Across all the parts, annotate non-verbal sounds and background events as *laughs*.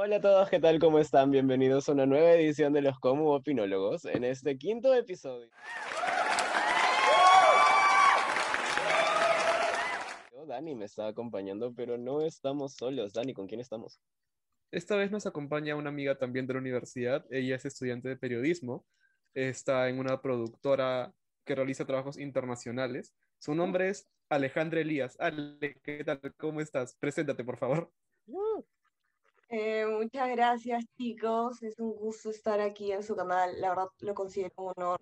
Hola a todos, ¿qué tal? ¿Cómo están? Bienvenidos a una nueva edición de los Como Opinólogos en este quinto episodio. Dani me está acompañando, pero no estamos solos. Dani, ¿con quién estamos? Esta vez nos acompaña una amiga también de la universidad. Ella es estudiante de periodismo. Está en una productora que realiza trabajos internacionales. Su nombre es Alejandra Elías. Ale, ¿qué tal? ¿Cómo estás? Preséntate, por favor. Eh, muchas gracias, chicos. Es un gusto estar aquí en su canal. La verdad lo considero un honor.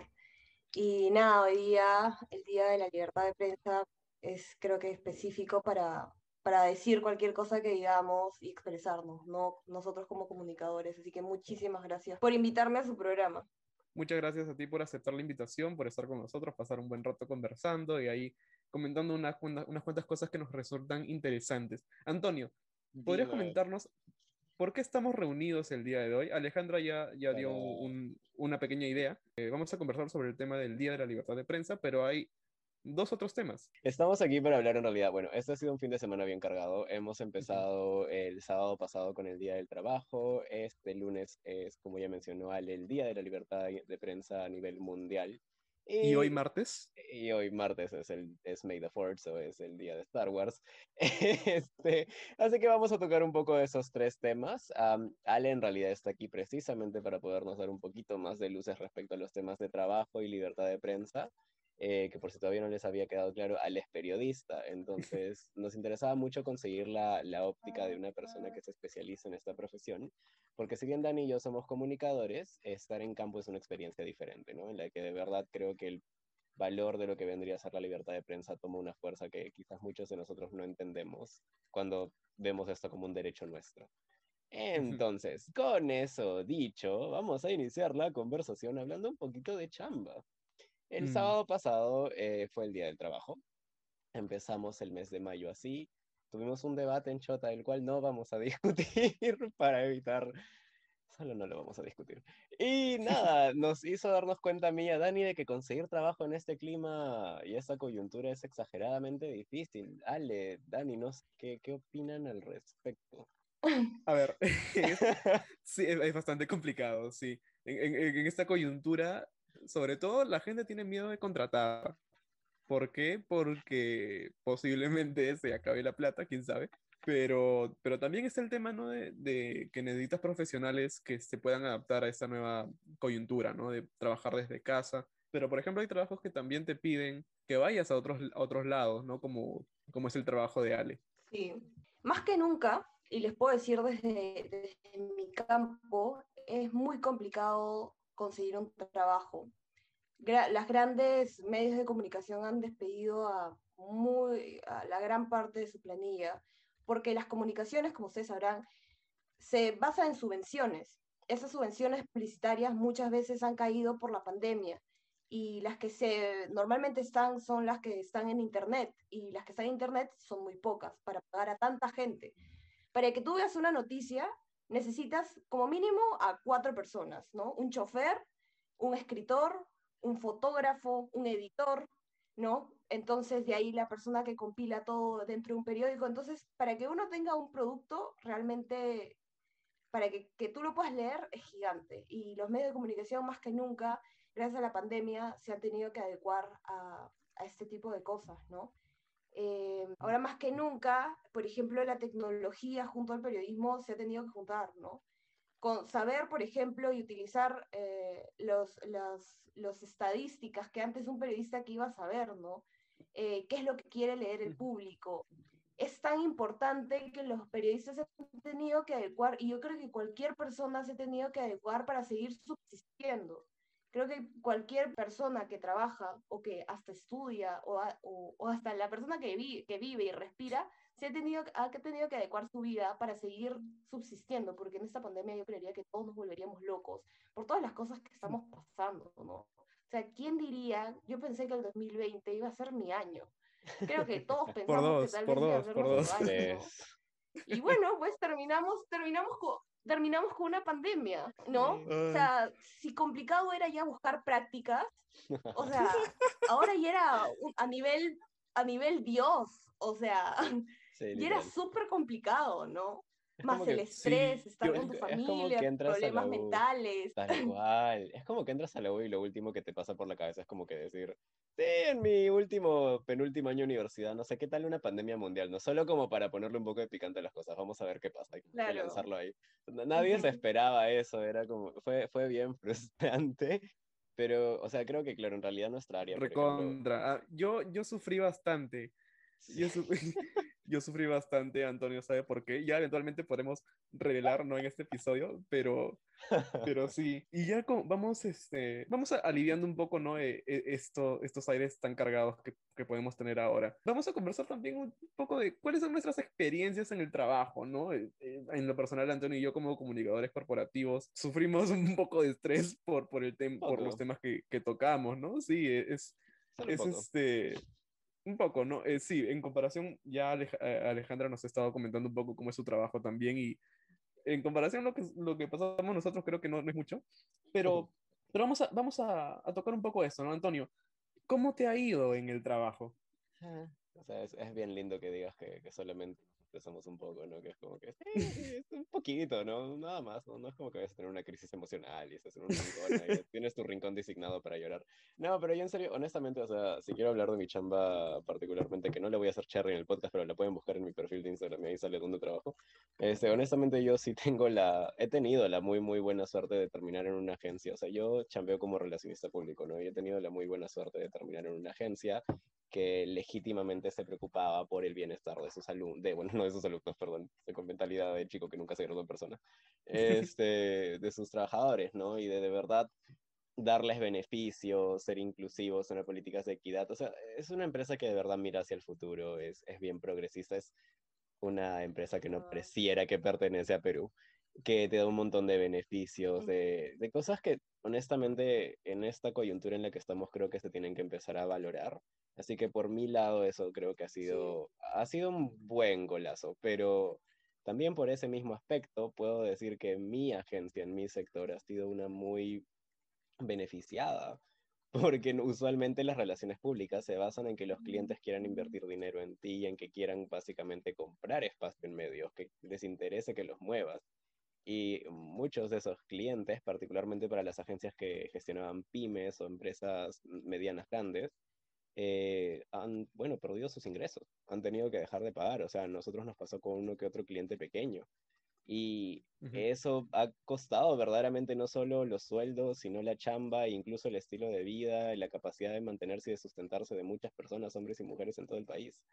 Y nada, hoy día, el Día de la Libertad de Prensa, es creo que específico para, para decir cualquier cosa que digamos y expresarnos, ¿no? Nosotros como comunicadores. Así que muchísimas gracias por invitarme a su programa. Muchas gracias a ti por aceptar la invitación, por estar con nosotros, pasar un buen rato conversando y ahí comentando unas, unas cuantas cosas que nos resultan interesantes. Antonio, ¿podrías comentarnos ¿Por qué estamos reunidos el día de hoy? Alejandra ya, ya dio una pequeña idea. Eh, vamos a conversar sobre el tema del Día de la Libertad de Prensa, pero hay dos otros temas. Estamos aquí para hablar en realidad, bueno, este ha sido un fin de semana bien cargado. Hemos empezado el sábado pasado con el Día del Trabajo. Este lunes es, como ya mencionó Ale, el Día de la Libertad de Prensa a nivel mundial. Y, hoy martes? Y hoy martes es, el, es May the Fourth, o es el día de Star Wars. *laughs* este, así que vamos a tocar un poco de esos tres temas. Ale en realidad está aquí precisamente para podernos dar un poquito más de luces respecto a los temas de trabajo y libertad de prensa. Eh, que por si todavía no les había quedado claro, Ale es periodista, entonces nos interesaba mucho conseguir la, la, óptica de una persona que se especializa en esta profesión, porque si bien Dani y yo somos comunicadores, estar en campo es una experiencia diferente, ¿no? En la que de verdad creo que el valor de lo que vendría a ser la libertad de prensa toma una fuerza que quizás muchos de nosotros no entendemos cuando vemos esto como un derecho nuestro. Entonces, con eso dicho, vamos a iniciar la conversación hablando un poquito de chamba. El mm. sábado pasado eh, fue el Día del Trabajo. Empezamos el mes de mayo así. Tuvimos un debate en Chota, el cual no vamos a *laughs* discutir para evitar... Solo no lo vamos a discutir. Y nada, nos hizo darnos cuenta a mí y a Dani de que conseguir trabajo en este clima y esta coyuntura es exageradamente difícil. Ale, Dani, no sé, ¿qué, qué opinan al respecto? A ver, *laughs* sí, es, bastante complicado, sí. En, en, en, esta coyuntura sobre todo la gente tiene miedo de contratar. ¿Por qué? Porque posiblemente se acabe la plata, quién sabe. Pero, pero también está el tema, ¿no? De, de, que necesitas profesionales que se puedan adaptar a esta nueva coyuntura, ¿no? De trabajar desde casa. Pero, por ejemplo, hay trabajos que también te piden que vayas a otros, otros lados, ¿no? Como, como es el trabajo de Ale. Sí, más que nunca, y les puedo decir desde, desde mi campo, es muy complicado conseguir un trabajo. las grandes medios de comunicación han despedido a, muy, a la gran parte de su planilla, porque las comunicaciones, como ustedes sabrán, se basan en subvenciones. Esas subvenciones publicitarias muchas veces han caído por la pandemia y las que se normalmente están son las que están en internet y las que están en internet son muy pocas para pagar a tanta gente. Para que tú veas una noticia, necesitas como mínimo a cuatro personas, ¿no? Un chofer, un escritor, un fotógrafo, un editor, ¿no? Entonces, de ahí la persona que compila todo dentro de un periódico. Entonces, para que uno tenga un producto realmente, para que, tú lo puedas leer, es gigante. Y los medios de comunicación, más que nunca, gracias a la pandemia, se han tenido que adecuar a, a este tipo de cosas, ¿no? Eh, ahora más que nunca, por ejemplo, la tecnología junto al periodismo se ha tenido que juntar, ¿no? Con saber, por ejemplo, y utilizar eh, los, las los estadísticas que antes un periodista que iba a saber, ¿no? Eh, ¿Qué es lo que quiere leer el público? Es tan importante que los periodistas se han tenido que adecuar, y yo creo que cualquier persona se ha tenido que adecuar para seguir subsistiendo. Creo que cualquier persona que trabaja o que hasta estudia o, o, hasta la persona que, que vive y respira, se ha tenido, ha tenido que adecuar su vida para seguir subsistiendo, porque en esta pandemia yo creería que todos nos volveríamos locos por todas las cosas que estamos pasando, ¿no? O sea, ¿quién diría? Yo pensé que el 2020 iba a ser mi año. Creo que todos *laughs* pensamos que tal vez iba a ser por dos. Año, Y bueno, pues terminamos, terminamos con, terminamos con una pandemia, ¿no? O sea, si complicado era ya buscar prácticas, o sea, *laughs* ahora ya era a nivel, a nivel Dios, o sea, y era súper complicado, ¿no? Más el que- estrés, sí, estar yo- con tu *laughs* familia, problemas U. mentales. Tal *laughs* cual. Es como que entras a la U y lo último que te pasa por la cabeza es como que decir, sí, en mi último, penúltimo año de universidad, no sé qué tal una pandemia mundial, no solo como para ponerle un poco de picante a las cosas, vamos a ver qué pasa, hay que Claro. lanzarlo ahí. Nadie se esperaba eso, era como, fue, fue bien *laughs* frustrante, pero, o sea, creo que, claro, en realidad nuestra área, por ejemplo, Recontra. Ah, yo, yo sufrí bastante. Yo, su- yo sufrí bastante, Antonio, ¿sabe por qué? Ya eventualmente podremos revelar, no en este episodio, pero, pero *laughs* sí. Y ya como vamos, este, vamos a- aliviando un poco, ¿no? Eh, eh, esto, estos aires tan cargados que, que podemos tener ahora. Vamos a conversar también un poco de cuáles son nuestras experiencias en el trabajo, ¿no? Eh, eh, En lo personal, Antonio y yo como comunicadores corporativos sufrimos *laughs* un poco de estrés por, por, el tem- por los temas que, que tocamos, ¿no? Sí, eh, es, es este. Un poco, ¿no? Eh, sí, en comparación, ya Alej- eh, Alejandra nos ha estado comentando un poco cómo es su trabajo también y en comparación lo que, lo que pasamos nosotros creo que no, no es mucho, pero, pero vamos, a, vamos a, a tocar un poco esto, ¿no, Antonio? ¿Cómo te ha ido en el trabajo? O sea, es, es bien lindo que digas que, que solamente expresamos un poco, ¿no? Que es como que, es un poquito, ¿no? Nada más, ¿no? No es como que vayas a tener una crisis emocional y estás en un rincón *laughs* tienes tu rincón designado para llorar. No, pero yo en serio, honestamente, o sea, si quiero hablar de mi chamba particularmente, que no le voy a hacer cherry en el podcast, pero la pueden buscar en mi perfil de Instagram y ahí sale donde trabajo. Este, honestamente, yo sí tengo la, he tenido la muy, muy buena suerte de terminar en una agencia. O sea, yo chambeo como relacionista público, ¿no? Y he tenido la muy buena suerte de terminar en una agencia que legítimamente se preocupaba por el bienestar de sus alumnos, de, bueno, *laughs* no de sus alumnos, perdón, con mentalidad de chico que nunca se graduó en persona, *laughs* este, de sus trabajadores, ¿no? Y de de verdad darles beneficios, ser inclusivos en las políticas de equidad. O sea, es una empresa que de verdad mira hacia el futuro, es, es bien progresista, es una empresa que no pareciera que pertenece a Perú, que te da un montón de beneficios, de, de cosas que honestamente en esta coyuntura en la que estamos creo que se tienen que empezar a valorar. Así que por mi lado eso creo que ha sido, ha sido un buen golazo, pero también por ese mismo aspecto puedo decir que mi agencia en mi sector ha sido una muy beneficiada, *laughs* porque usualmente las relaciones públicas se basan en que los clientes quieran invertir dinero en ti y en que quieran básicamente comprar espacio en medios, que les interese que los muevas. Y muchos de esos clientes, particularmente para las agencias que gestionaban pymes o empresas medianas grandes, eh, han, bueno, perdido sus ingresos, han tenido que dejar de pagar. O sea, a nosotros nos pasó con uno que otro cliente pequeño. Y eso ha costado verdaderamente no solo los sueldos, sino la chamba, e incluso el estilo de vida y la capacidad de mantenerse y de sustentarse de muchas personas, hombres y mujeres en todo el país.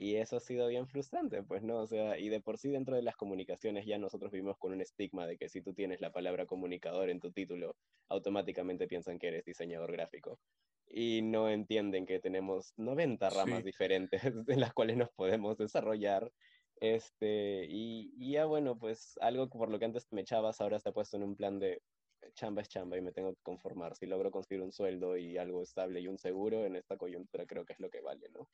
Y eso ha sido bien frustrante, pues no, o sea, y de por sí dentro de las comunicaciones ya nosotros vivimos con un estigma de que si tú tienes la palabra comunicador en tu título, automáticamente piensan que eres diseñador gráfico. Y no entienden que tenemos 90 ramas Sí. diferentes *laughs* en las cuales nos podemos desarrollar. Este, y, y ya bueno, pues algo por lo que antes me echabas, ahora está puesto en un plan de chamba es chamba y me tengo que conformar. Si logro conseguir un sueldo y algo estable y un seguro en esta coyuntura, creo que es lo que vale, ¿no?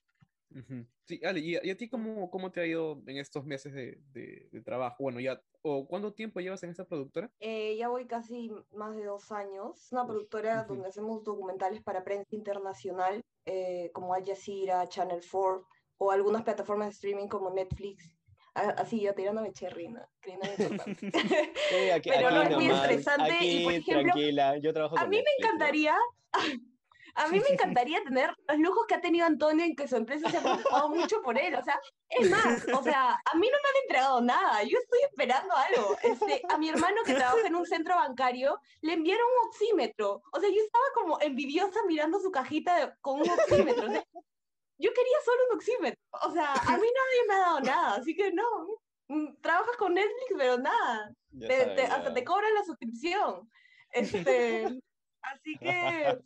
Ujú. Sí, Ale, ¿y a, y a ti cómo, cómo te ha ido en estos meses de, de- de trabajo? Bueno, ya, o ¿cuánto tiempo llevas en esta productora? Eh, ya voy casi más de dos años. Es una productora ujú. donde hacemos documentales para prensa internacional, eh, como Al Jazeera, Channel 4, o algunas plataformas de streaming como Netflix. A- Así, ya tirándome. Sí, *laughs* *laughs* aquí, Pero aquí no, es muy estresante y, por aquí, ejemplo, tranquila, yo trabajo A mí me Netflix, ¿no? *laughs* a mí me encantaría tener los lujos que ha tenido Antonio en que su empresa se ha preocupado mucho por él. O sea, es más, o sea, a mí no me han entregado nada. Yo estoy esperando algo. Este, a mi hermano que trabaja en un centro bancario le enviaron un oxímetro. O sea, yo estaba como envidiosa mirando su cajita de- con un oxímetro. O sea, yo quería solo un oxímetro. O sea, a mí nadie me ha dado nada. Así que no. Mm, Trabajas con Netflix, pero nada te- te- hasta te cobran la suscripción. Este, así que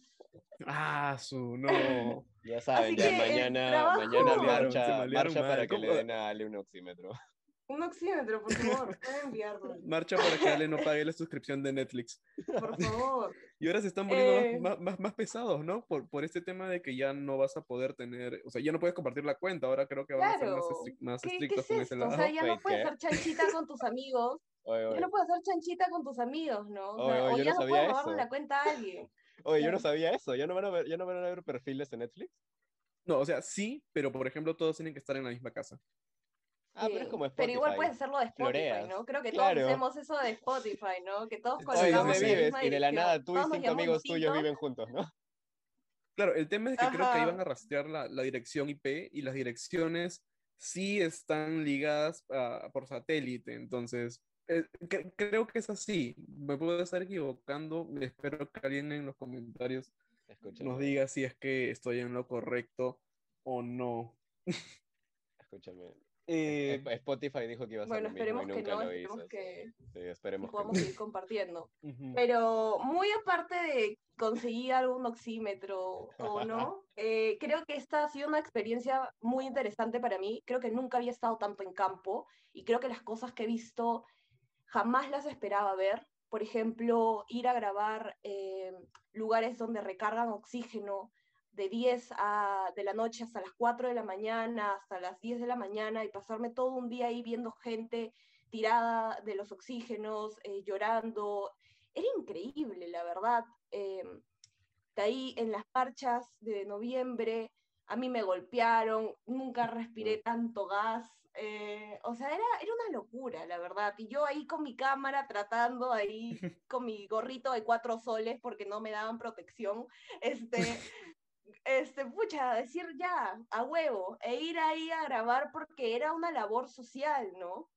Ah, su, no. *laughs* Ya saben, Así ya que mañana, mañana marcha, marcha para que le den a Ale un oxímetro. *laughs* un oxímetro, por favor, *laughs* pueden enviarlo, Marcha para que Ale no pague la suscripción de Netflix. por favor. Y ahora se están volviendo Eh. más, más, más- pesados, ¿no? Por, por este tema de que ya no vas a poder tener, o sea, ya no puedes compartir la cuenta, ahora creo que van a ser más, estri- más ¿Qué, qué estrictos es con ese? O sea, ya no puedes hacer chanchita con tus amigos. Oye, Ya no puedes hacer chanchita con tus amigos, ¿no? O, Oye, sea, oye, o yo ya no no puedes robarle la cuenta a alguien. Oye, yo no sabía eso. ¿Ya no van a ver, ya no van a ver perfiles en Netflix? No, o sea, sí, pero por ejemplo, todos tienen que estar en la misma casa. Ah, pero es como Spotify. Pero igual puedes hacerlo de Spotify, Floreas. ¿no? Creo que Claro. todos hacemos eso de Spotify, ¿no? Que todos Oye, Oye, colocamos ¿dónde en la vives? misma Y de la nada tú y Todos cinco amigos tuyos viven juntos, ¿no? Claro, el tema es que creo que iban a rastrear la, la dirección IP y las direcciones sí están ligadas a- por satélite. Entonces, eh, cre- creo que es así. Me puedo estar equivocando. Espero que alguien en los comentarios Escúchame, nos diga si es que estoy en lo correcto o no. escúchame. Eh, Sp- Spotify dijo que iba a ser Bueno, lo mismo y esperemos que nunca no, lo esperemos hizo. que Sí, esperemos que podamos no. seguir compartiendo. ujú. Pero muy aparte de conseguir algún oxímetro o no, *laughs* eh, creo que esta ha sido una experiencia muy interesante para mí. Creo que nunca había estado tanto en campo y creo que las cosas que he visto jamás las esperaba ver. Por ejemplo, ir a grabar eh, lugares donde recargan oxígeno de 10 a, de la noche hasta las 4 de la mañana, hasta las 10 de la mañana y pasarme todo un día ahí viendo gente tirada de los oxígenos, eh, llorando. Era increíble, la verdad. Eh, de ahí en las marchas de noviembre, a mí me golpearon, nunca respiré tanto gas. Eh, o sea, era, era una locura, la verdad. Y yo ahí con mi cámara tratando, ahí *laughs* con mi gorrito de cuatro soles porque no me daban protección, este, *laughs* este, pucha, decir ya, a huevo, e ir ahí a grabar porque era una labor social, ¿no?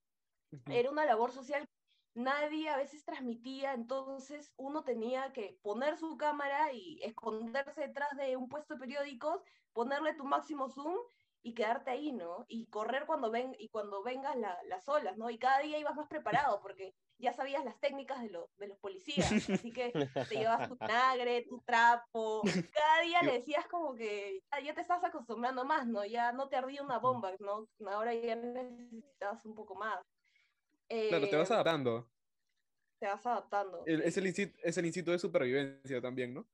Era una labor social nadie a veces transmitía, entonces uno tenía que poner su cámara y esconderse detrás de un puesto de periódicos, ponerle tu máximo zoom y quedarte ahí, ¿no? Y correr cuando ven y cuando vengan la- las olas, ¿no? Y cada día ibas más preparado porque ya sabías las técnicas de, los de los policías, así que te llevas tu *laughs* vinagre, tu trapo, cada día le decías como que ya, ya te estás acostumbrando más, ¿no? Ya no te ardía una bomba, ¿no? Ahora ya necesitabas un poco más. Claro, te vas Eh, adaptando. te vas adaptando. El- es, el instinto, es el instinto de supervivencia también, ¿no?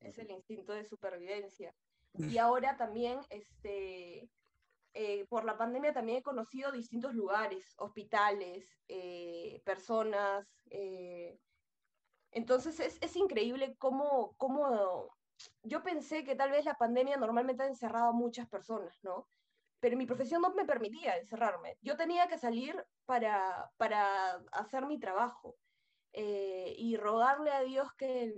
Es el instinto de supervivencia. Y ahora también, este, eh, por la pandemia también he conocido distintos lugares, hospitales, eh, personas. eh, entonces es, es increíble cómo, cómo yo pensé que tal vez la pandemia normalmente ha encerrado a muchas personas, ¿no? Pero mi profesión no me permitía encerrarme. Yo tenía que salir para, para hacer mi trabajo y rogarle a Dios que,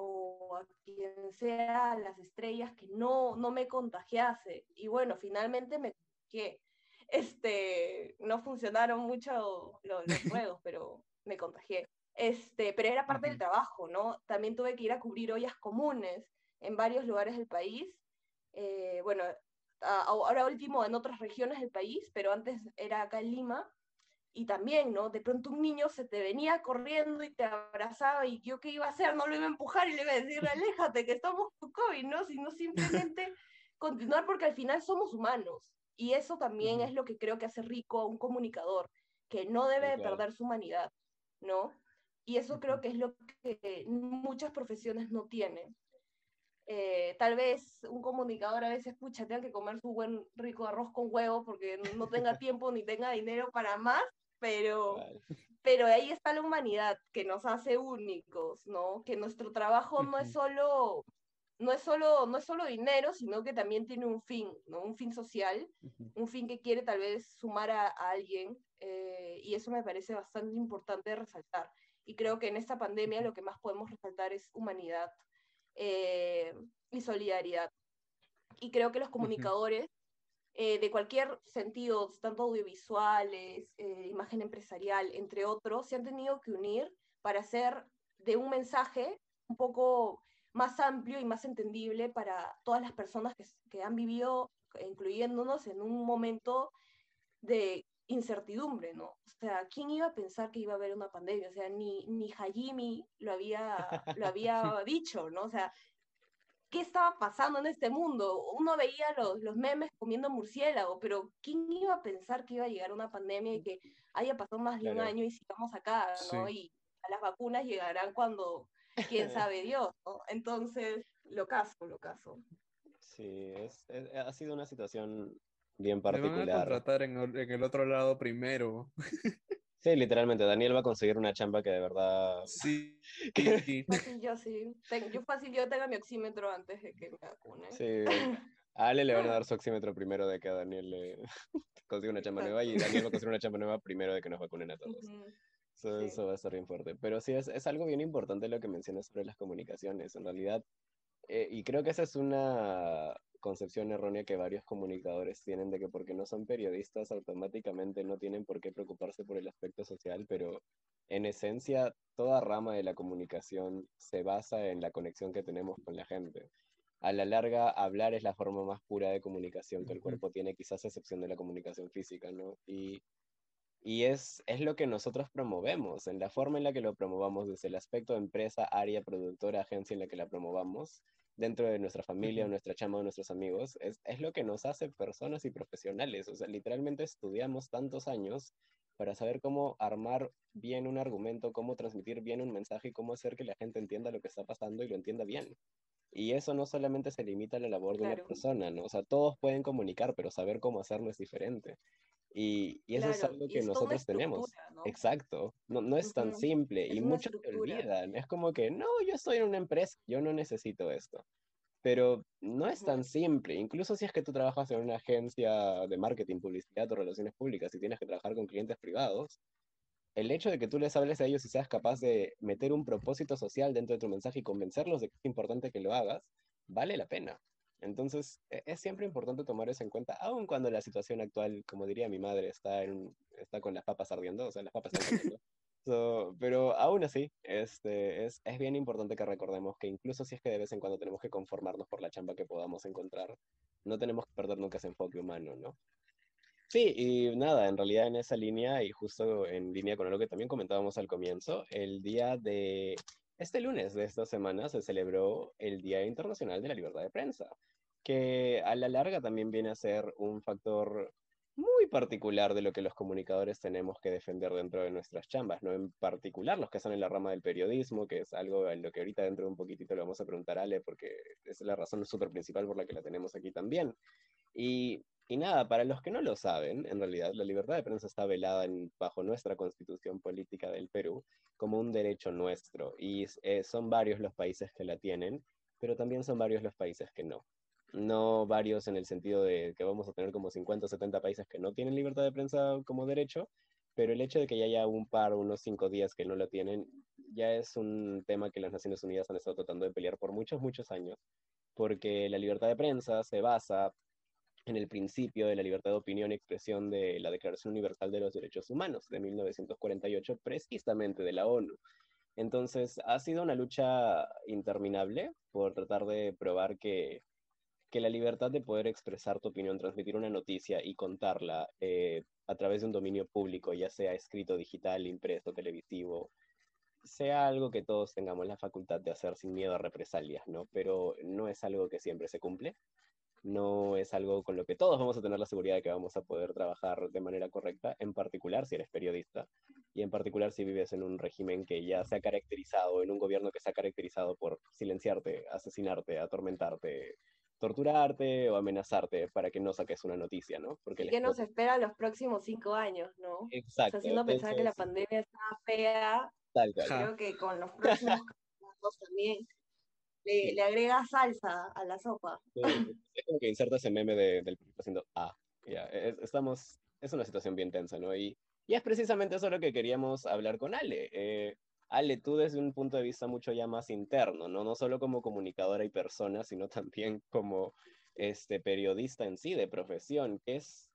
o a quien sea, las estrellas, que no, no me contagiase. Y bueno, finalmente me contagié. Este, no funcionaron mucho lo- los *laughs* juegos, pero me contagié. Este, pero era parte del trabajo, ¿no? También tuve que ir a cubrir ollas comunes en varios lugares del país. Eh, bueno, a- ahora último en otras regiones del país, pero antes era acá en Lima. Y también, ¿no? De pronto un niño se te venía corriendo y te abrazaba y yo qué iba a hacer, no lo iba a empujar y le iba a decir, *laughs* aléjate, que estamos con COVID, ¿no? Sino simplemente continuar porque al final somos humanos. Y eso también es lo que creo que hace rico a un comunicador, que no debe claro. perder su humanidad, ¿no? Y eso creo que es lo que muchas profesiones no tienen. Eh, tal vez un comunicador a veces, pucha, tenga que comer su buen rico arroz con huevo porque no tenga *laughs* tiempo ni tenga dinero para más, pero, Vale. *laughs* pero ahí está la humanidad que nos hace únicos, ¿no? Que nuestro trabajo no es solo, no es solo, no es solo dinero, sino que también tiene un fin, ¿no? Un fin social, un fin que quiere tal vez sumar a, a alguien, eh, y eso me parece bastante importante resaltar. Y creo que en esta pandemia lo que más podemos resaltar es humanidad eh, y solidaridad. Y creo que los comunicadores eh, de cualquier sentido, tanto audiovisuales, eh, imagen empresarial, entre otros, se han tenido que unir para hacer de un mensaje un poco más amplio y más entendible para todas las personas que, que han vivido, incluyéndonos, en un momento de incertidumbre, ¿no? O sea, ¿quién iba a pensar que iba a haber una pandemia? O sea, ni, ni Hajimi lo había, lo había *laughs* dicho, ¿no? O sea, ¿qué estaba pasando en este mundo? Uno veía los, los memes comiendo murciélago, pero ¿quién iba a pensar que iba a llegar una pandemia y que haya pasado más de un año y sigamos acá, ¿no? Sí. Y a las vacunas llegarán cuando, quién *laughs* sabe Dios, ¿no? Entonces, lo caso, lo caso. Sí, es, es- ha sido una situación bien Me van a particular. contratar en, el- en el otro lado primero. *laughs* Sí, literalmente, Daniel va a conseguir una chamba que de verdad... Sí. *laughs* sí. Fácil *laughs* yo sí. Ten- yo fácil yo tenga mi oxímetro antes de que me vacune. Sí, *laughs* A Ale le van a dar su oxímetro primero de que a Daniel le consiga una chamba nueva y Daniel va a conseguir una chamba nueva primero de que nos vacunen a todos. Eso, va a estar bien fuerte. Pero sí, es, es, algo bien importante lo que mencionas sobre las comunicaciones. En realidad, eh, y creo que esa es una concepción errónea que varios comunicadores tienen de que porque no son periodistas automáticamente no tienen por qué preocuparse por el aspecto social, pero en esencia toda rama de la comunicación se basa en la conexión que tenemos con la gente. A la larga, hablar es la forma más pura de comunicación que el cuerpo tiene, quizás a excepción de la comunicación física, ¿no? Y y es, es lo que nosotros promovemos, en la forma en la que lo promovamos, desde el aspecto de empresa, área, productora, agencia en la que la promovamos, dentro de nuestra familia, nuestra chama, nuestros amigos, es, es lo que nos hace personas y profesionales. O sea, literalmente estudiamos tantos años para saber cómo armar bien un argumento, cómo transmitir bien un mensaje y cómo hacer que la gente entienda lo que está pasando y lo entienda bien. Y eso no solamente se limita a la labor de una persona, ¿no? O sea, todos pueden comunicar, pero saber cómo hacerlo es diferente. Y, y eso es algo que nosotros tenemos. Exacto. No, no es tan simple y muchos te olvidan. Es como que, no, yo estoy en una empresa, yo no necesito esto. Pero no es tan simple. Incluso si es que tú trabajas en una agencia de marketing, publicidad o relaciones públicas y tienes que trabajar con clientes privados, el hecho de que tú les hables a ellos y seas capaz de meter un propósito social dentro de tu mensaje y convencerlos de que es importante que lo hagas, vale la pena. Entonces, e, es siempre importante tomar eso en cuenta, aun cuando la situación actual, como diría mi madre, está, en, está con las papas ardiendo, o sea, las papas están ardiendo. *laughs* pero aún así, este, es, es bien importante que recordemos que incluso si es que de vez en cuando tenemos que conformarnos por la chamba que podamos encontrar, no tenemos que perder nunca ese enfoque humano, ¿no? Sí, y nada, en realidad en esa línea y justo en línea con lo que también comentábamos al comienzo, el día de este lunes de esta semana se celebró el Día Internacional de la Libertad de Prensa, que a la larga también viene a ser un factor muy particular de lo que los comunicadores tenemos que defender dentro de nuestras chambas, ¿no? En particular los que están en la rama del periodismo, que es algo en lo que ahorita dentro de un poquitito le vamos a preguntar a Ale, porque es la razón súper principal por la que la tenemos aquí también. Y y nada, para los que no lo saben, en realidad la libertad de prensa está velada bajo nuestra constitución política del Perú como un derecho nuestro. Y eh, son varios los países que la tienen, pero también son varios los países que no. No varios en el sentido de que vamos a tener como 50 o 70 países que no tienen libertad de prensa como derecho, pero el hecho de que ya haya un par, unos cinco días que no lo tienen, ya es un tema que las Naciones Unidas han estado tratando de pelear por muchos, muchos años, porque la libertad de prensa se basa en el principio de la libertad de opinión y expresión de la Declaración Universal de los Derechos Humanos de 1948, precisamente de la ONU. Entonces, ha sido una lucha interminable por tratar de probar que, que la libertad de poder expresar tu opinión, transmitir una noticia y contarla eh, a través de un dominio público, ya sea escrito, digital, impreso, televisivo, sea algo que todos tengamos la facultad de hacer sin miedo a represalias, ¿no? Pero no es algo que siempre se cumple no es algo con lo que todos vamos a tener la seguridad de que vamos a poder trabajar de manera correcta, en particular si eres periodista y en particular si vives en un régimen que ya se ha caracterizado, en un gobierno que se ha caracterizado por silenciarte, asesinarte, atormentarte, torturarte o amenazarte para que no saques una noticia, ¿no? Porque ¿Qué nos espera los próximos cinco años, no? Exacto. haciendo pensar que la pandemia está fea, tal creo que con los próximos *laughs* también le, agrega salsa a la sopa. *laughs* es como que inserta ese meme de, del haciendo ah, ya, estamos, es una situación bien tensa, ¿no? Y, y es precisamente eso lo que queríamos hablar con Ale. Eh, Ale, tú desde un punto de vista mucho ya más interno, ¿no? No solo como comunicadora y persona, sino también como este, periodista en sí, de profesión, que es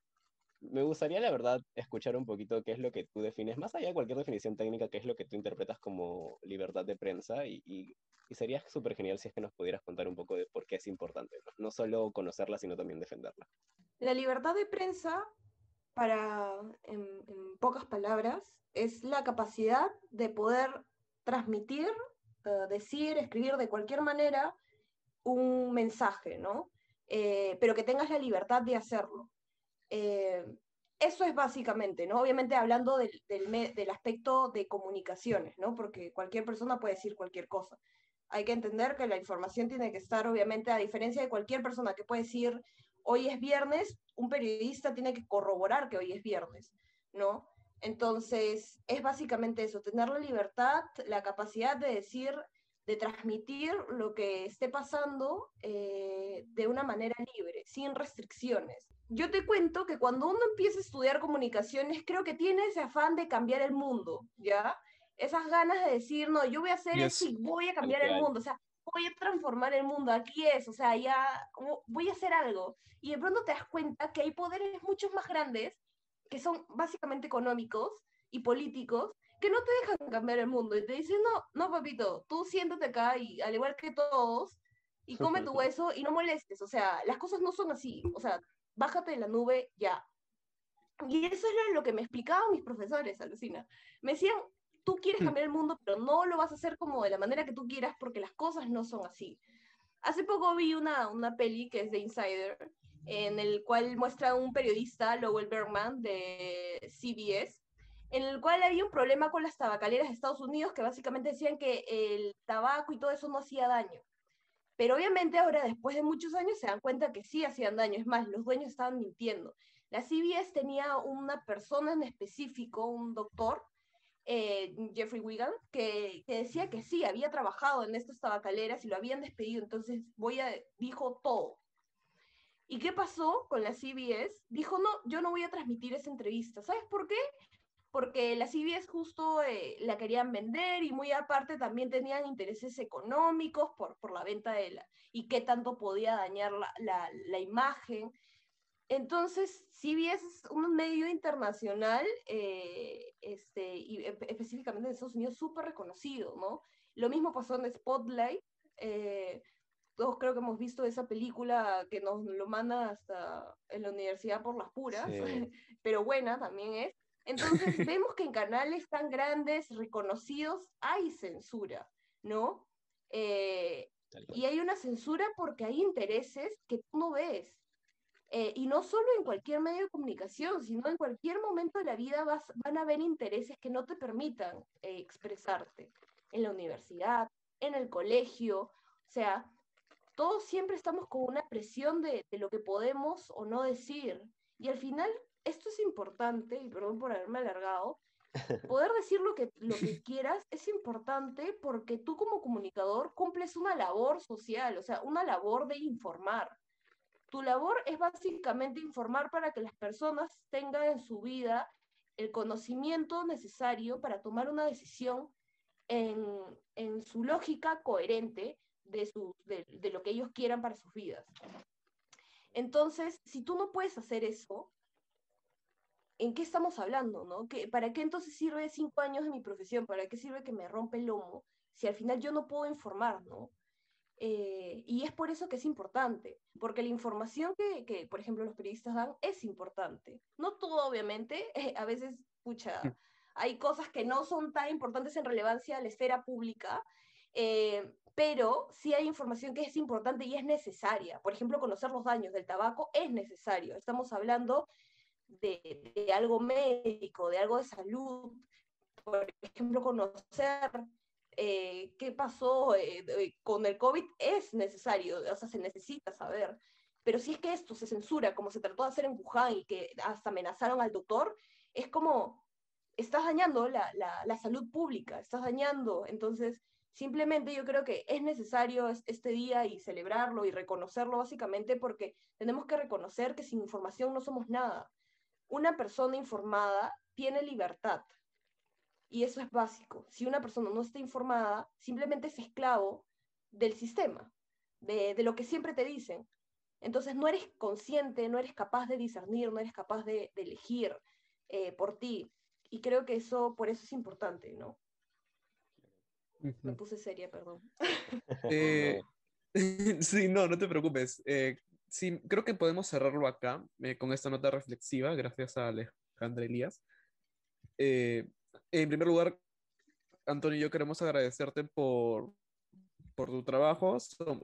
me gustaría, la verdad, escuchar un poquito qué es lo que tú defines, más allá de cualquier definición técnica, qué es lo que tú interpretas como libertad de prensa y, y, sería súper genial si es que nos pudieras contar un poco de por qué es importante, ¿no? solo conocerla, sino también defenderla. La libertad de prensa, para, en, pocas palabras, es la capacidad de poder transmitir, eh, decir, escribir de cualquier manera un mensaje, ¿no? Eh, pero que tengas la libertad de hacerlo. Eh, eso es básicamente, ¿no? Obviamente hablando del, del, aspecto de comunicaciones, ¿no? Porque cualquier persona puede decir cualquier cosa. Hay que entender que la información tiene que estar, obviamente, a diferencia de cualquier persona que puede decir hoy es viernes, un periodista tiene que corroborar que hoy es viernes, ¿no? Entonces, es básicamente eso, tener la libertad, la capacidad de decir de transmitir lo que esté pasando eh, de una manera libre, sin restricciones. Yo te cuento que cuando uno empieza a estudiar comunicaciones, creo que tiene ese afán de cambiar el mundo, ¿ya? Esas ganas de decir, no, yo voy a hacer Yes. esto y voy a cambiar el mundo, o sea, voy a transformar el mundo, aquí es, o sea, ya voy a hacer algo. Y de pronto te das cuenta que hay poderes mucho más grandes, que son básicamente económicos y políticos, que no te dejan cambiar el mundo y te dicen, no, no, papito, tú siéntate acá y al igual que todos, y come tu *laughs* hueso y no molestes, o sea, las cosas no son así, o sea, bájate de la nube ya. Y eso era lo que me explicaban mis profesores, alucina. Me decían, tú quieres Mm. cambiar el mundo, pero no lo vas a hacer como de la manera que tú quieras porque las cosas no son así. Hace poco vi una, una peli que es de Insider, en el cual muestra a un periodista, Lowell Bergman, de CBS, en el cual había un problema con las tabacaleras de Estados Unidos que básicamente decían que el tabaco y todo eso no hacía daño. Pero obviamente ahora, después de muchos años, se dan cuenta que sí hacían daño. Es más, los dueños estaban mintiendo. La CBS tenía una persona en específico, un doctor, eh, Jeffrey Wigan, que, que decía que sí, había trabajado en estas tabacaleras y lo habían despedido. Entonces, voy a, dijo todo. ¿Y qué pasó con la CBS? Dijo, no, yo no voy a transmitir esa entrevista. ¿Sabes por qué? Porque la CBS justo eh, la querían vender y muy aparte también tenían intereses económicos por, por la venta de la... y qué tanto podía dañar la, la, la imagen. Entonces, CBS es un medio internacional, eh, este, y e- específicamente en Estados Unidos, súper reconocido, ¿no? Lo mismo pasó en Spotlight. eh, todos creo que hemos visto esa película que nos lo manda hasta en la universidad por las puras, Sí. *laughs* pero buena también es. Entonces, *laughs* vemos que en canales tan grandes, reconocidos, hay censura, ¿no? Eh, y hay una censura porque hay intereses que tú no ves. Eh, y no solo en cualquier medio de comunicación, sino en cualquier momento de la vida vas, van a haber intereses que no te permitan eh, expresarte. En la universidad, en el colegio, o sea, todos siempre estamos con una presión de, de lo que podemos o no decir. Y al final, esto es importante, y perdón por haberme alargado, *laughs* poder decir lo que, lo que *laughs* quieras es importante porque tú como comunicador cumples una labor social, o sea, una labor de informar. Tu labor es básicamente informar para que las personas tengan en su vida el conocimiento necesario para tomar una decisión en, en su lógica coherente de, su, de, de lo que ellos quieran para sus vidas. Entonces, si tú no puedes hacer eso, ¿en qué estamos hablando? ¿no? ¿Qué- ¿Para qué entonces sirve cinco años de mi profesión? ¿Para qué sirve que me rompe el lomo si al final yo no puedo informar? ¿no? Eh, y es por eso que es importante, porque la información que, que, por ejemplo, los periodistas dan es importante. No todo, obviamente, *laughs* eh, a veces, pucha, hay cosas que no son tan importantes en relevancia a la esfera pública, eh, pero sí hay información que es importante y es necesaria. Por ejemplo, conocer los daños del tabaco es necesario. Estamos hablando de, de algo médico, de algo de salud. Por ejemplo, conocer eh, qué pasó eh, con el COVID es necesario, o sea, se necesita saber. Pero si es que esto se censura, como se trató de hacer en Wuhan y que hasta amenazaron al doctor, es como, estás dañando la, la, la salud pública, estás dañando. Entonces, simplemente yo creo que es necesario es- este día y celebrarlo y reconocerlo básicamente porque tenemos que reconocer que sin información no somos nada. Una persona informada tiene libertad. Y eso es básico. Si una persona no está informada, simplemente es esclavo del sistema, de, de lo que siempre te dicen. Entonces no eres consciente, no eres capaz de discernir, no eres capaz de, de elegir eh, por ti. Y creo que eso, por eso es importante, ¿no? Me puse seria, perdón. *laughs* Eh, *laughs* sí, no, no te preocupes. Eh, sí, creo que podemos cerrarlo acá eh, con esta nota reflexiva, gracias a Alejandra Elías. En primer lugar, Antonio y yo queremos agradecerte por, por tu trabajo.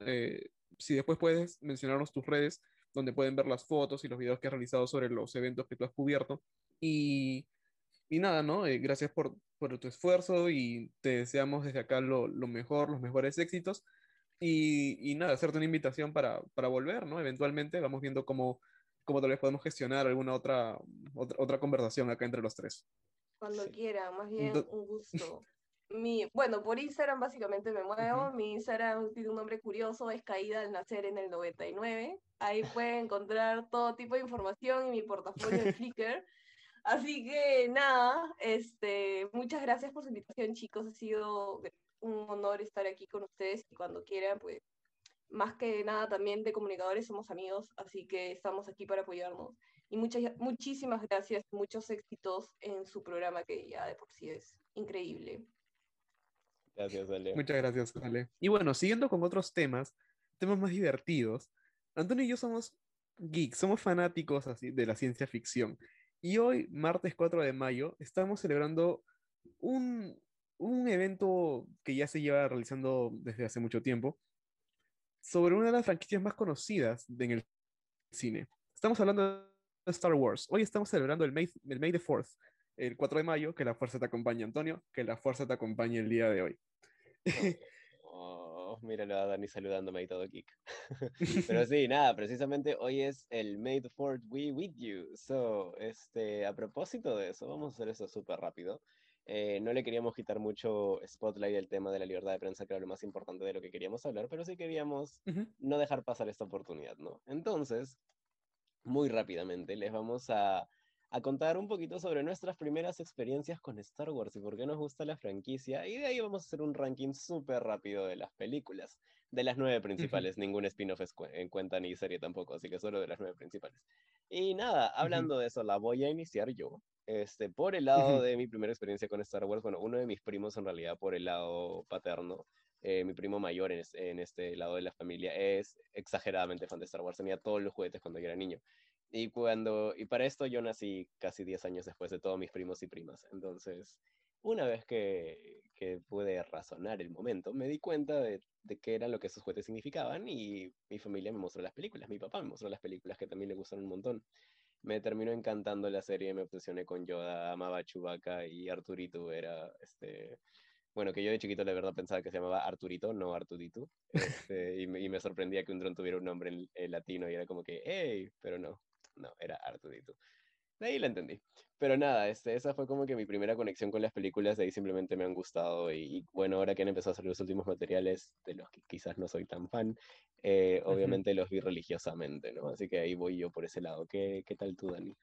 Eh, si después puedes mencionarnos tus redes, donde pueden ver las fotos y los videos que has realizado sobre los eventos que tú has cubierto. Y, y nada, ¿no? Eh, gracias por, por tu esfuerzo y te deseamos desde acá lo, lo mejor, los mejores éxitos. Y, y nada, hacerte una invitación para, para volver, ¿no? Eventualmente vamos viendo cómo, cómo tal vez podemos gestionar alguna otra, otra, otra conversación acá entre los tres. Cuando Sí. quiera, más bien Do- un *laughs* gusto. mi, bueno, por Instagram básicamente me muevo. Mi Instagram tiene un nombre curioso, es Caída al Nacer en el 99. Ahí pueden encontrar todo tipo de información en mi portafolio de *laughs* Flickr. Así que nada, este, muchas gracias por su invitación, chicos. Ha sido un honor estar aquí con ustedes y cuando quieran, pues más que nada también de comunicadores somos amigos, así que estamos aquí para apoyarnos. Y muchas, muchísimas gracias, muchos éxitos en su programa que ya de por sí es increíble. Gracias, Ale. Muchas gracias, Ale. Y bueno, siguiendo con otros temas, temas más divertidos, Antonio y yo somos geeks, somos fanáticos así de la ciencia ficción. Y hoy, martes 4 de mayo, estamos celebrando un, un evento que ya se lleva realizando desde hace mucho tiempo sobre una de las franquicias más conocidas en el cine. Estamos hablando de Star Wars. Hoy estamos celebrando el May, el May the 4th, el 4 de mayo, que la fuerza te acompañe, Antonio, que la fuerza te acompañe el día de hoy. Oh, míralo a Dani saludándome y todo geek. *laughs* Pero sí, nada, precisamente hoy es el May the 4th We With You. So, este, a propósito de eso, vamos a hacer eso súper rápido. Eh, no le queríamos quitar mucho spotlight al tema de la libertad de prensa, que era lo más importante de lo que queríamos hablar, pero sí queríamos no dejar pasar esta oportunidad, ¿no? Entonces, muy rápidamente, les vamos a a contar un poquito sobre nuestras primeras experiencias con Star Wars y por qué nos gusta la franquicia. Y de ahí vamos a hacer un ranking súper rápido de las películas. De las nueve principales, ningún spin-off en cuenta ni serie tampoco, así que solo de las nueve principales. Y nada, hablando de eso, la voy a iniciar yo. Este, por el lado de mi primera experiencia con Star Wars, bueno, uno de mis primos en realidad por el lado paterno, eh, mi primo mayor en, este lado de la familia, es exageradamente fan de Star Wars, tenía todos los juguetes cuando yo era niño. Y, cuando, y para esto yo nací casi 10 años después de todos mis primos y primas. Entonces, una vez que, que pude razonar el momento, me di cuenta de, de qué era lo que esos juguetes significaban y mi familia me mostró las películas. Mi papá me mostró las películas que también le gustaron un montón. Me terminó encantando la serie, me obsesioné con Yoda, amaba a Chewbacca y Arturito era este bueno, que yo de chiquito la verdad pensaba que se llamaba Arturito, no Arturito, este, y, me, y, me, sorprendía que un dron tuviera un nombre en, en, latino y era como que, hey, pero no, no, era Arturito. De ahí la entendí. Pero nada, este, esa fue como que mi primera conexión con las películas, de ahí simplemente me han gustado y, bueno, ahora que han empezado a salir los últimos materiales, de los que quizás no soy tan fan, eh, obviamente los vi religiosamente, ¿no? Así que ahí voy yo por ese lado. ¿Qué, qué tal tú, Dani?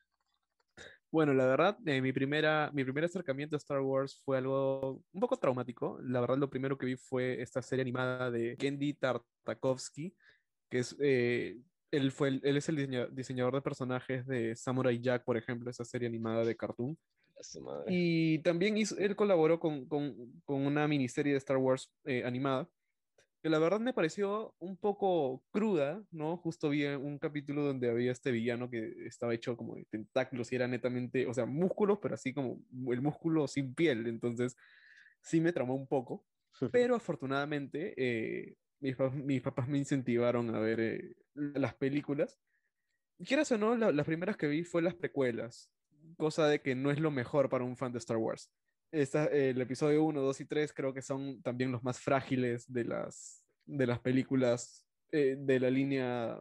Bueno, la verdad, eh, mi, primera, mi primer acercamiento a Star Wars fue algo un poco traumático. La verdad, lo primero que vi fue esta serie animada de Kendi Tartakovsky, que es eh, él, fue él es el diseñador de personajes de Samurai Jack, por ejemplo, esa serie animada de cartoon. Y también hizo, él colaboró con, con, con, una miniserie de Star Wars eh, animada, que la verdad me pareció un poco cruda, ¿no? Justo vi un capítulo donde había este villano que estaba hecho como de tentáculos y era netamente, o sea, músculos, pero así como el músculo sin piel, entonces sí me tramó un poco, *laughs* pero afortunadamente eh, mis, mis, papás me incentivaron a ver eh, las películas. Quieras o no, las primeras que vi fue las precuelas, cosa de que no es lo mejor para un fan de Star Wars. Esta, el episodio 1, 2 y 3 creo que son también los más frágiles de las, de las películas eh, de la línea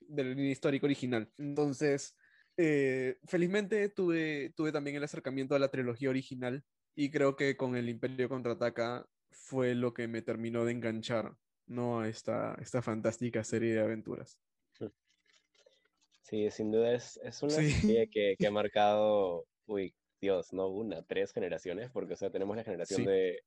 de la línea histórica original. Entonces, eh, felizmente tuve, tuve también el acercamiento a la trilogía original y creo que con el Imperio contraataca fue lo que me terminó de enganchar ¿no? a esta, esta fantástica serie de aventuras. *laughs* Sí, sin duda es, es una serie que, que, ha *laughs* marcado, uy, Dios, no una, tres generaciones, porque, o sea, tenemos la generación de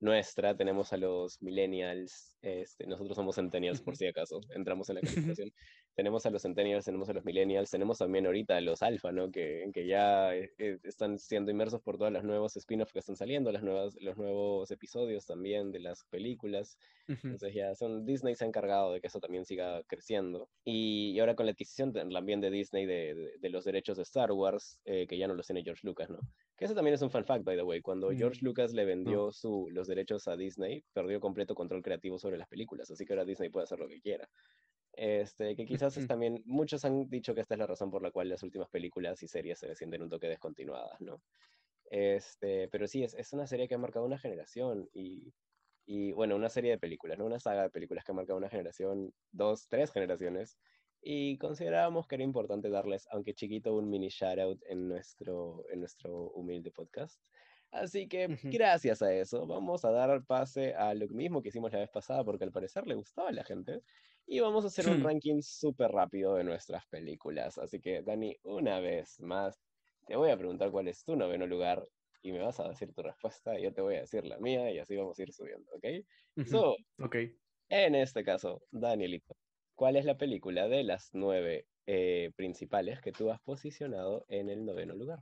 nuestra, tenemos a los millennials, este, nosotros somos centennials por *laughs* si acaso, entramos en la calificación. Tenemos a los centennials, tenemos a los millennials, tenemos también ahorita a los alfa, ¿no? Que, que ya eh, eh, están siendo inmersos por todas las nuevos spin-offs que están saliendo, las nuevas, los nuevos episodios también de las películas. Entonces ya son, Disney se ha encargado de que eso también siga creciendo. Y, ahora con la adquisición también de Disney de, de, los derechos de Star Wars, eh, que ya no los tiene George Lucas, ¿no? Que eso también es un fun fact, by the way. Cuando George mm. Lucas le vendió su, los derechos a Disney, perdió completo control creativo sobre las películas, así que ahora Disney puede hacer lo que quiera. Este, que quizás es también, muchos han dicho que esta es la razón por la cual las últimas películas y series se sienten un toque descontinuadas, ¿no? Este, pero sí, es, es una serie que ha marcado una generación y, y, bueno, una serie de películas, ¿no? Una saga de películas que ha marcado una generación, dos, tres generaciones, y considerábamos que era importante darles, aunque chiquito, un mini shout out en nuestro, en nuestro humilde podcast. Así que gracias a eso vamos a dar pase a lo mismo que hicimos la vez pasada porque al parecer le gustaba a la gente y vamos a hacer un Hmm. ranking súper rápido de nuestras películas. Así que Dani, una vez más, te voy a preguntar cuál es tu noveno lugar y me vas a decir tu respuesta y yo te voy a decir la mía y así vamos a ir subiendo, ¿ok? So, Ok. en este caso, Danielito, ¿cuál es la película de las nueve eh, principales que tú has posicionado en el noveno lugar?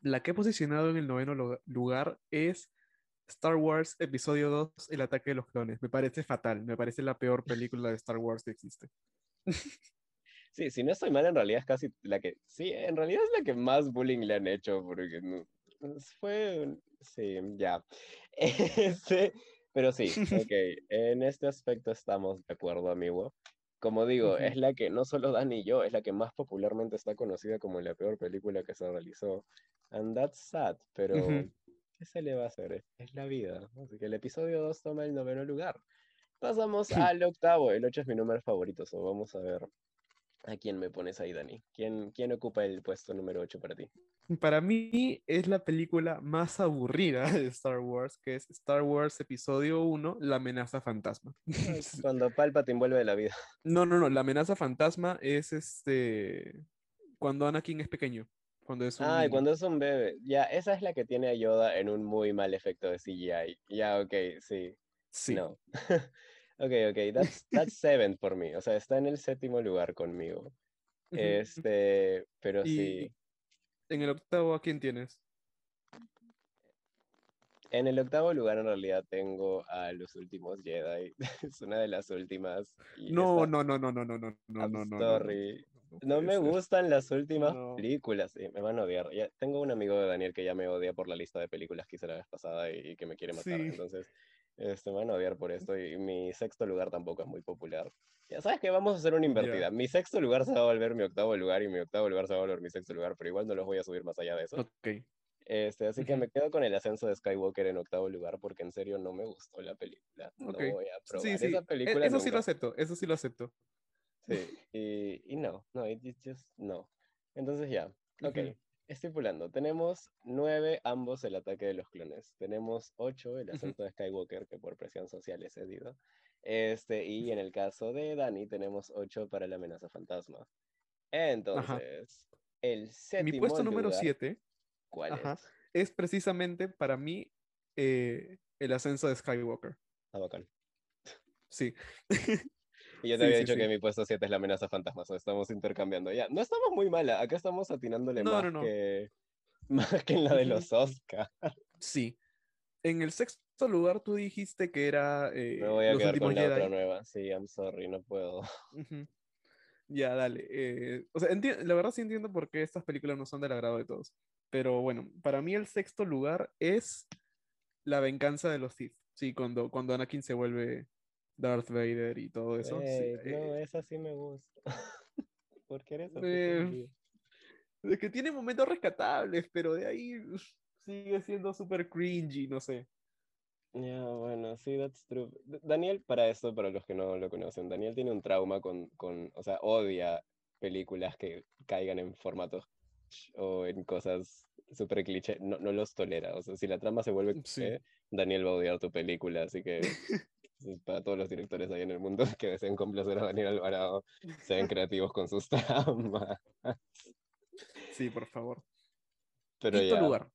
La que he posicionado en el noveno lu- lugar es Star Wars Episodio 2, El ataque de los clones. Me parece fatal, me parece la peor película de Star Wars que existe. *laughs* Sí, si no estoy mal, en realidad es casi la que, sí, en realidad es la que más bullying le han hecho, porque no- es- fue, sí, ya. *laughs* Este, pero sí, ok, en este aspecto estamos de acuerdo, amigo. Como digo, es la que no solo Dani y yo, es la que más popularmente está conocida como la peor película que se realizó. And that's sad, pero. ¿Qué se le va a hacer? Es, la vida. Así que el episodio 2 toma el noveno lugar. Pasamos *clears throat* al octavo. El 8 es mi número favorito, so vamos a ver a quién me pones ahí, Dani. ¿Quién, quién ocupa el puesto número 8 para ti? Para mí es la película más aburrida *laughs* de Star Wars, que es Star Wars Episodio 1, La amenaza fantasma. *laughs* Cuando Palpatine vuelve de la vida. No, no, no, la amenaza fantasma es este cuando Anakin es pequeño, cuando es un Ah, y niño. cuando es un bebé. Ya, esa es la que tiene a Yoda en un muy mal efecto de CGI. Ya, ok, sí. Sí. No. *laughs* ok, ok, that's, that's *laughs* seven por mí. O sea, está en el séptimo lugar conmigo. Este, pero Y sí. en el octavo, ¿a quién tienes? En el octavo lugar en realidad tengo a Los Últimos Jedi. *laughs* Es una de las últimas. No, no, no, no, no, no, no, no, no, no, no, sorry. No No me gustan las últimas No. películas. sí, me van a odiar. Ya, tengo un amigo de Daniel que ya me odia por la lista de películas que hice la vez pasada y, y que me quiere matar. Sí. Entonces, este, me van a odiar por esto. Y mi sexto lugar tampoco es muy popular. Ya sabes que vamos a hacer una invertida. Mi sexto lugar se va a volver mi octavo lugar y mi octavo lugar se va a volver mi sexto lugar, pero igual no los voy a subir más allá de eso. Ok. Este, así que me quedo con el ascenso de Skywalker en octavo lugar porque en serio no me gustó la película. No Ok. voy a probar Sí, sí. esa e- película Eso sí lo nunca. acepto, eso sí lo acepto. Sí, y, y no, no, it, it just no. Entonces ya, ok. Ujú. Estipulando, tenemos nueve ambos el ataque de los clones. Tenemos ocho el Ujú. ascenso de Skywalker, que por presión social es cedido. Este, y en el caso de Dani, tenemos ocho para la amenaza fantasma. Entonces, el séptimo Mi puesto número lugar, 7 ¿cuál ajá. es? es precisamente para mí eh, el ascenso de Skywalker. Ah, bacán. Sí. *laughs* Y yo te Sí, había sí, dicho que mi puesto 7 es la amenaza fantasma, o estamos intercambiando. Ya, no estamos muy mala, acá estamos atinándole No, más no, no. que *laughs* más que en la de los Oscar. Sí. En el sexto lugar tú dijiste que era eh, Me voy a Los quedar Últimos con la otra nueva. Sí, I'm sorry, no puedo. Ya, dale. eh, o sea, la verdad sí entiendo por qué estas películas no son del agrado de todos. Pero bueno, para mí el sexto lugar es La venganza de los Sith. Sí, cuando, cuando Anakin se vuelve Darth Vader y todo eso. sí, Ey, no, eh, esa sí me gusta. *laughs* ¿Por qué eres Eh? Es que tiene momentos rescatables, pero de ahí sigue siendo súper cringy, no sé. Ya, bueno, sí, that's true. Daniel, para esto, para los que no lo conocen, Daniel tiene un trauma con, con, o sea, odia películas que caigan en formatos o en cosas súper cliché, no, no los tolera. O sea, si la trama se vuelve Sí. cliché, Daniel va a odiar tu película, así que *laughs* para todos los directores ahí en el mundo *laughs* que deseen complacer a Daniel Alvarado, sean creativos con sus *laughs* tramas. Sí, por favor. Pero Quinto ya. lugar.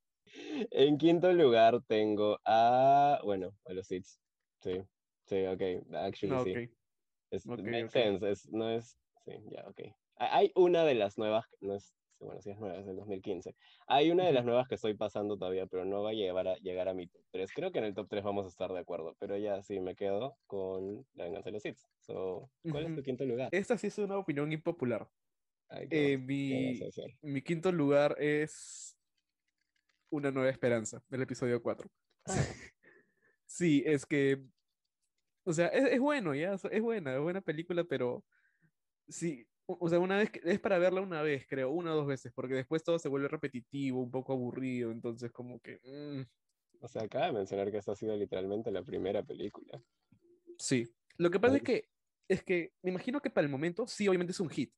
En quinto lugar tengo a, bueno, a los Seeds. Sí, sí, ok, actually No, sí. ok. Es, Ok, makes ok. sense, es, no es, sí, ya, ok. Ha- Hay una de las nuevas, no es, sí, bueno, sí es nueva, es del 2015. Hay una de las nuevas que estoy pasando todavía, pero no va a llegar a, llegar a mi top 3. Creo que en el top 3 vamos a estar de acuerdo, pero ya sí, me quedo con La Venganza de los Sith. So, ¿Cuál es tu quinto lugar? Esta sí es una opinión impopular. Ay, ¿qué Eh, mi, quinto lugar es Una Nueva Esperanza, del episodio 4. Ah, *laughs* Sí, es que, o sea, es, es bueno, ya, es buena, es buena película, pero sí, o sea, una vez, es para verla una vez, creo, una o dos veces, porque después todo se vuelve repetitivo, un poco aburrido, entonces como que, mm, o sea, acaba de mencionar que esta ha sido literalmente la primera película. sí. Lo que pasa es que, es que, me imagino que para el momento, sí, obviamente es un hit,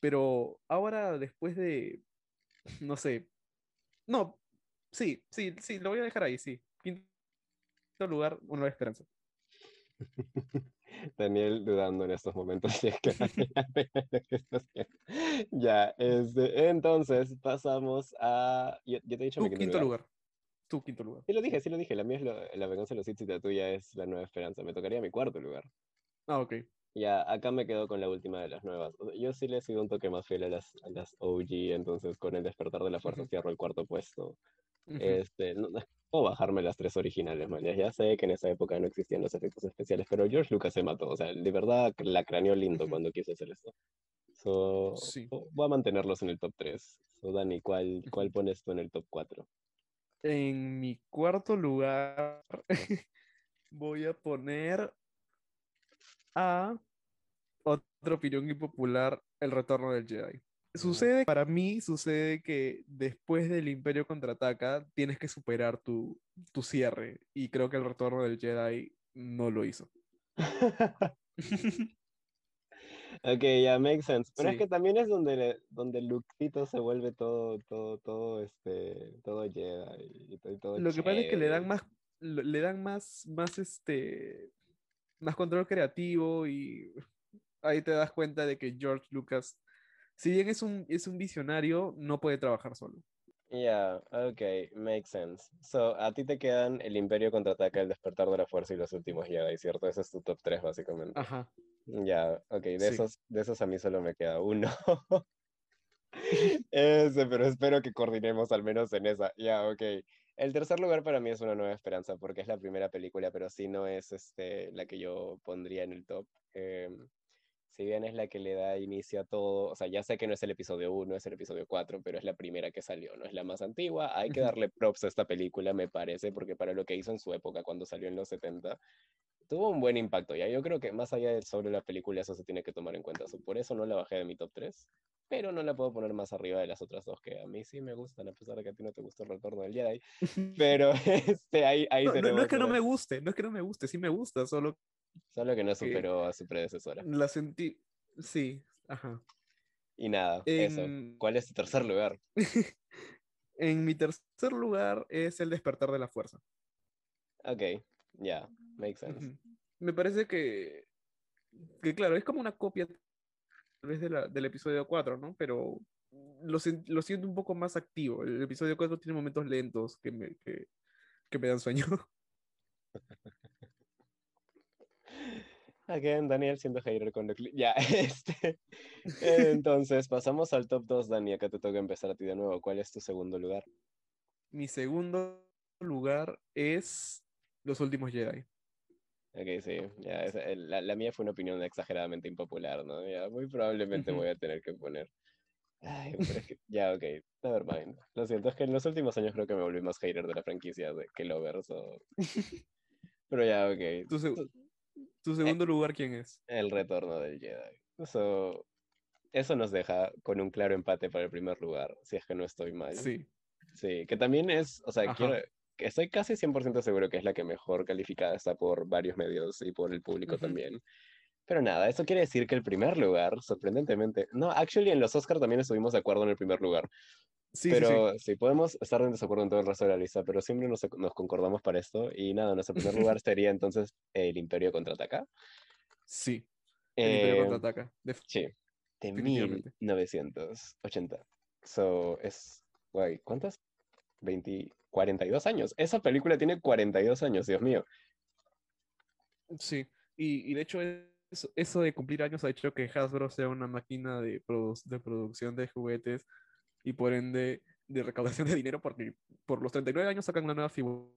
pero ahora después de, no sé, no, Sí, sí, sí, lo voy a dejar ahí, sí. Quinto lugar, una esperanza. *laughs* Daniel dudando en estos momentos *laughs* si es que *laughs* ya, este, entonces pasamos a. Yo, yo te he dicho Tu mi quinto lugar. Tu quinto lugar. Sí lo dije, sí lo dije. La mía es lo- la venganza de los Sith y la tuya es la nueva esperanza. Me tocaría mi cuarto lugar. Ah, ok. Ya, acá me quedo con la última de las nuevas. Yo sí le he sido un toque más fiel a las, a las OG, entonces con el despertar de la fuerza Ujú. cierro el cuarto puesto. Este, no, puedo bajarme las tres originales, man. Ya, sé que en esa época no existían los efectos especiales, pero George Lucas se mató. O sea, de verdad la craneó lindo cuando quiso hacer esto. So, Sí. vo- voy a mantenerlos en el top 3. So, Dani, ¿cuál, cuál pones tú en el top 4? En mi cuarto lugar *laughs* voy a poner a otra opinión impopular, el retorno del Jedi. Sucede, para mí, sucede que después del Imperio contraataca, tienes que superar tu, tu cierre. Y creo que el retorno del Jedi no lo hizo. *laughs* Ok, ya, makes sense. Pero es que también es donde, donde Luxito se vuelve todo, todo, todo, este, todo Jedi y y todo Lo que pasa es que le dan más, le dan más, más este, más control creativo y ahí te das cuenta de que George Lucas, si bien es un, es un visionario, no puede trabajar solo. Ya, ok, makes sense. So, a ti te quedan el Imperio contraataca, el despertar de la fuerza y los últimos Jedi, ¿cierto? Ese es tu top 3, básicamente. Ajá. Ya, ok, de Sí. esos, de esos a mí solo me queda uno. *laughs* Ese, pero espero que coordinemos al menos en esa. Ya, ok. El tercer lugar para mí es Una Nueva Esperanza, porque es la primera película, pero sí no es este, la que yo pondría en el top. Em, si bien es la que le da inicio a todo, o sea, ya sé que no es el episodio 1, es el episodio 4, pero es la primera que salió, no es la más antigua. Hay que darle props a esta película, me parece, porque para lo que hizo en su época, cuando salió en los 70, tuvo un buen impacto. Ya yo creo que más allá de sobre la película, eso se tiene que tomar en cuenta. So, por eso no la bajé de mi top 3, pero no la puedo poner más arriba de las otras dos que a mí sí me gustan, a pesar de que a ti no te gustó el retorno del Jedi. *laughs* Pero *laughs* este, ahí, ahí No, no- no tenemos es que no me guste, no es que no me guste, sí me gusta, solo Solo que no superó a su predecesora. la sentí, sí, ajá. Y nada, eso. En, ¿Cuál es tu tercer lugar? *laughs* en mi tercer lugar es el despertar de la fuerza. Ok, ya, makes sense. Me parece que, que, claro, es como una copia tal vez de la- del episodio 4, ¿no? Pero lo, lo siento un poco más activo. El episodio 4 tiene momentos lentos que me, que, que me dan sueño. *laughs* Again, Daniel siendo hater con cli- Ya, *laughs* este. eh, Entonces, pasamos al top 2, Dani. Acá te toca empezar a ti de nuevo. ¿Cuál es tu segundo lugar? Mi segundo lugar es Los Últimos Jedi. Ok, sí, ya, el- la, la mía fue una opinión exageradamente impopular, ¿no? Ya, muy probablemente voy a tener que poner. Ay, pero es que, ya, ok, never mind. Lo siento, es que en los últimos años creo que me volví más hater de la franquicia de, que lover, so- Pero ya, ok. ¿Tu, tu- tu segundo lugar quién es? El retorno del Jedi. So, eso nos deja con un claro empate para el primer lugar, si es que no estoy mal. Sí. Sí, que también es, o sea, quiero, que estoy casi 100% seguro que es la que mejor calificada está por varios medios y por el público Ujú. también. Pero nada, eso quiere decir que el primer lugar, sorprendentemente, no, actually en los Oscar también estuvimos de acuerdo en el primer lugar, Sí, sí, sí. pero sí, podemos estar en desacuerdo en todo el resto de la lista, pero siempre nos, nos concordamos para esto y nada, nuestro primer *laughs* lugar sería entonces el Imperio contraataca. Sí. El Imperio Eh, contraataca. Sí, de Definitivamente. 1980. So, es, guay, ¿cuántas? 20, 42 años. Esa película tiene 42 años, Dios mío. Sí. Y, y de hecho, eso, eso de cumplir años ha hecho que Hasbro sea una máquina de, produ- de producción de juguetes y por ende de recaudación de dinero, porque por los 39 años sacan una nueva figura,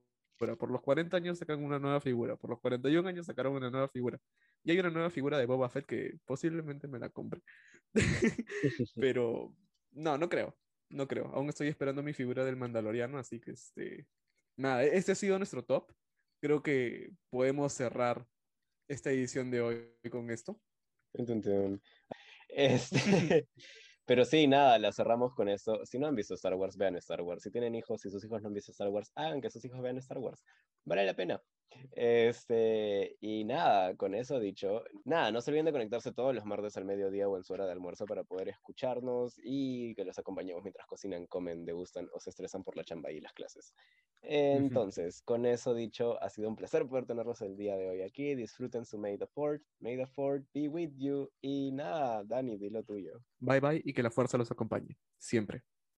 por los 40 años sacan una nueva figura, por los 41 años sacaron una nueva figura. Y hay una nueva figura de Boba Fett que posiblemente me la compre. *laughs* Pero no, no creo. No creo. Aún estoy esperando mi figura del Mandaloriano, así que este. Nada, este ha sido nuestro top. Creo que podemos cerrar esta edición de hoy con esto. Tun. *laughs* Este, pero sí, nada, la cerramos con eso. Si no han visto Star Wars, vean Star Wars. Si tienen hijos y sus hijos no han visto Star Wars, hagan que sus hijos vean Star Wars. Vale la pena. Este, y nada, con eso dicho, nada, no se olviden de conectarse todos los martes al mediodía o en su hora de almuerzo para poder escucharnos y que los acompañemos mientras cocinan, comen, degustan o se estresan por la chamba y las clases. Entonces, con eso dicho, ha sido un placer poder tenerlos el día de hoy aquí. Disfruten su May the Fort, May the Fort be with you. Y nada, Dani, dilo tuyo. Bye bye y que la fuerza los acompañe, siempre.